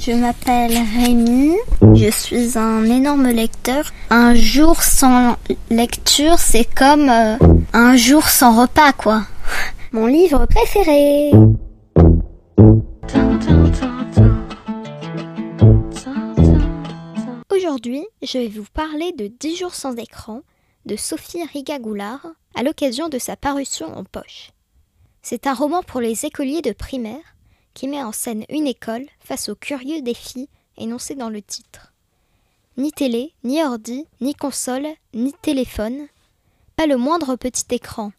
Je m'appelle Rémi, je suis un énorme lecteur. Un jour sans lecture, c'est comme euh, un jour sans repas, quoi. Mon livre préféré. Aujourd'hui, je vais vous parler de 10 jours sans écran de Sophie Rigagoulard à l'occasion de sa parution en poche. C'est un roman pour les écoliers de primaire qui met en scène une école face aux curieux défis énoncés dans le titre. Ni télé, ni ordi, ni console, ni téléphone, pas le moindre petit écran.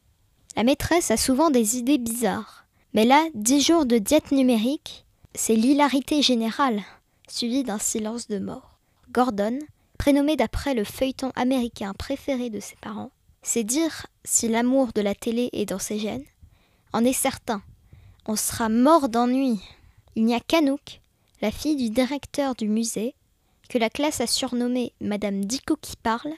La maîtresse a souvent des idées bizarres. Mais là, dix jours de diète numérique, c'est l'hilarité générale, suivie d'un silence de mort. Gordon, prénommé d'après le feuilleton américain préféré de ses parents, c'est dire si l'amour de la télé est dans ses gènes, en est certain on sera mort d'ennui. Il n'y a qu'Anouk, la fille du directeur du musée, que la classe a surnommée Madame Dico qui parle,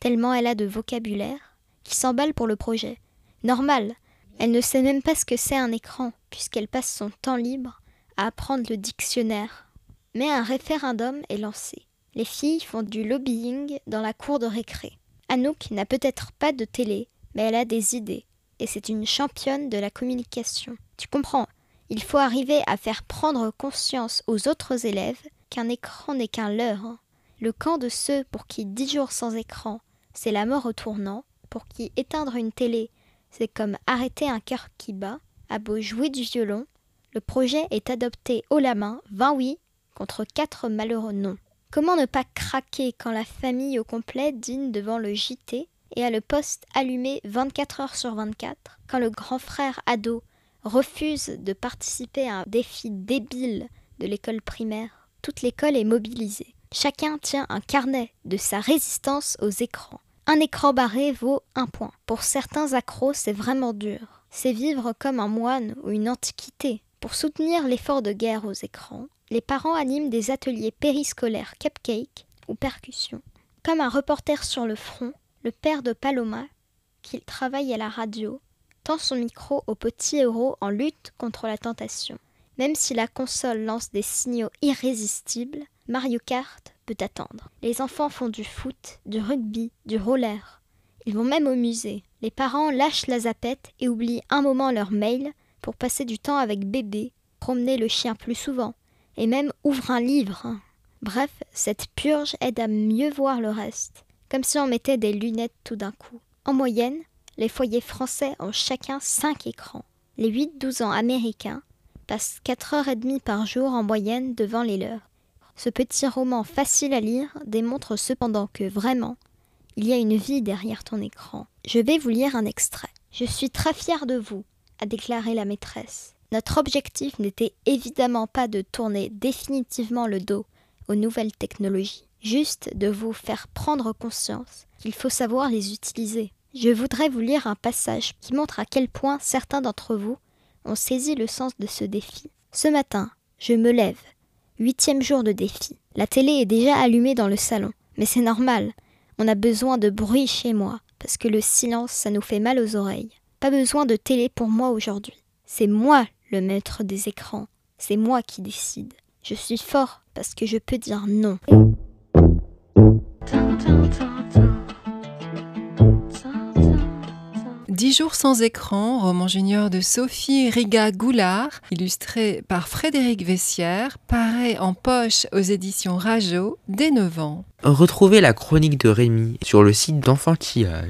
tellement elle a de vocabulaire, qui s'emballe pour le projet. Normal, elle ne sait même pas ce que c'est un écran, puisqu'elle passe son temps libre à apprendre le dictionnaire. Mais un référendum est lancé. Les filles font du lobbying dans la cour de récré. Anouk n'a peut-être pas de télé, mais elle a des idées, et c'est une championne de la communication. Tu comprends, il faut arriver à faire prendre conscience aux autres élèves qu'un écran n'est qu'un leurre. Hein. Le camp de ceux pour qui dix jours sans écran, c'est la mort au tournant, pour qui éteindre une télé, c'est comme arrêter un cœur qui bat, a beau jouer du violon, le projet est adopté haut la main, vingt oui, contre quatre malheureux non. Comment ne pas craquer quand la famille au complet dîne devant le JT et a le poste allumé 24 heures sur 24, quand le grand frère ado refuse de participer à un défi débile de l'école primaire, toute l'école est mobilisée. Chacun tient un carnet de sa résistance aux écrans. Un écran barré vaut un point. Pour certains accros, c'est vraiment dur. C'est vivre comme un moine ou une antiquité. Pour soutenir l'effort de guerre aux écrans, les parents animent des ateliers périscolaires cupcake ou percussion. Comme un reporter sur le front, le père de Paloma, qui travaille à la radio, son micro au petit héros en lutte contre la tentation. Même si la console lance des signaux irrésistibles, Mario Kart peut attendre. Les enfants font du foot, du rugby, du roller. Ils vont même au musée. Les parents lâchent la zapette et oublient un moment leur mail pour passer du temps avec bébé, promener le chien plus souvent, et même ouvre un livre. Bref, cette purge aide à mieux voir le reste, comme si on mettait des lunettes tout d'un coup. En moyenne, les foyers français ont chacun 5 écrans. Les 8-12 ans américains passent 4 heures et demie par jour en moyenne devant les leurs. Ce petit roman facile à lire démontre cependant que vraiment, il y a une vie derrière ton écran. Je vais vous lire un extrait. Je suis très fière de vous, a déclaré la maîtresse. Notre objectif n'était évidemment pas de tourner définitivement le dos aux nouvelles technologies, juste de vous faire prendre conscience qu'il faut savoir les utiliser. Je voudrais vous lire un passage qui montre à quel point certains d'entre vous ont saisi le sens de ce défi. Ce matin, je me lève. Huitième jour de défi. La télé est déjà allumée dans le salon. Mais c'est normal. On a besoin de bruit chez moi, parce que le silence, ça nous fait mal aux oreilles. Pas besoin de télé pour moi aujourd'hui. C'est moi le maître des écrans. C'est moi qui décide. Je suis fort parce que je peux dire non. 10 jours sans écran, roman junior de Sophie Riga Goulard, illustré par Frédéric Vessière, paraît en poche aux éditions Rajo dès 9 ans. Retrouvez la chronique de Rémi sur le site d'Enfantillage.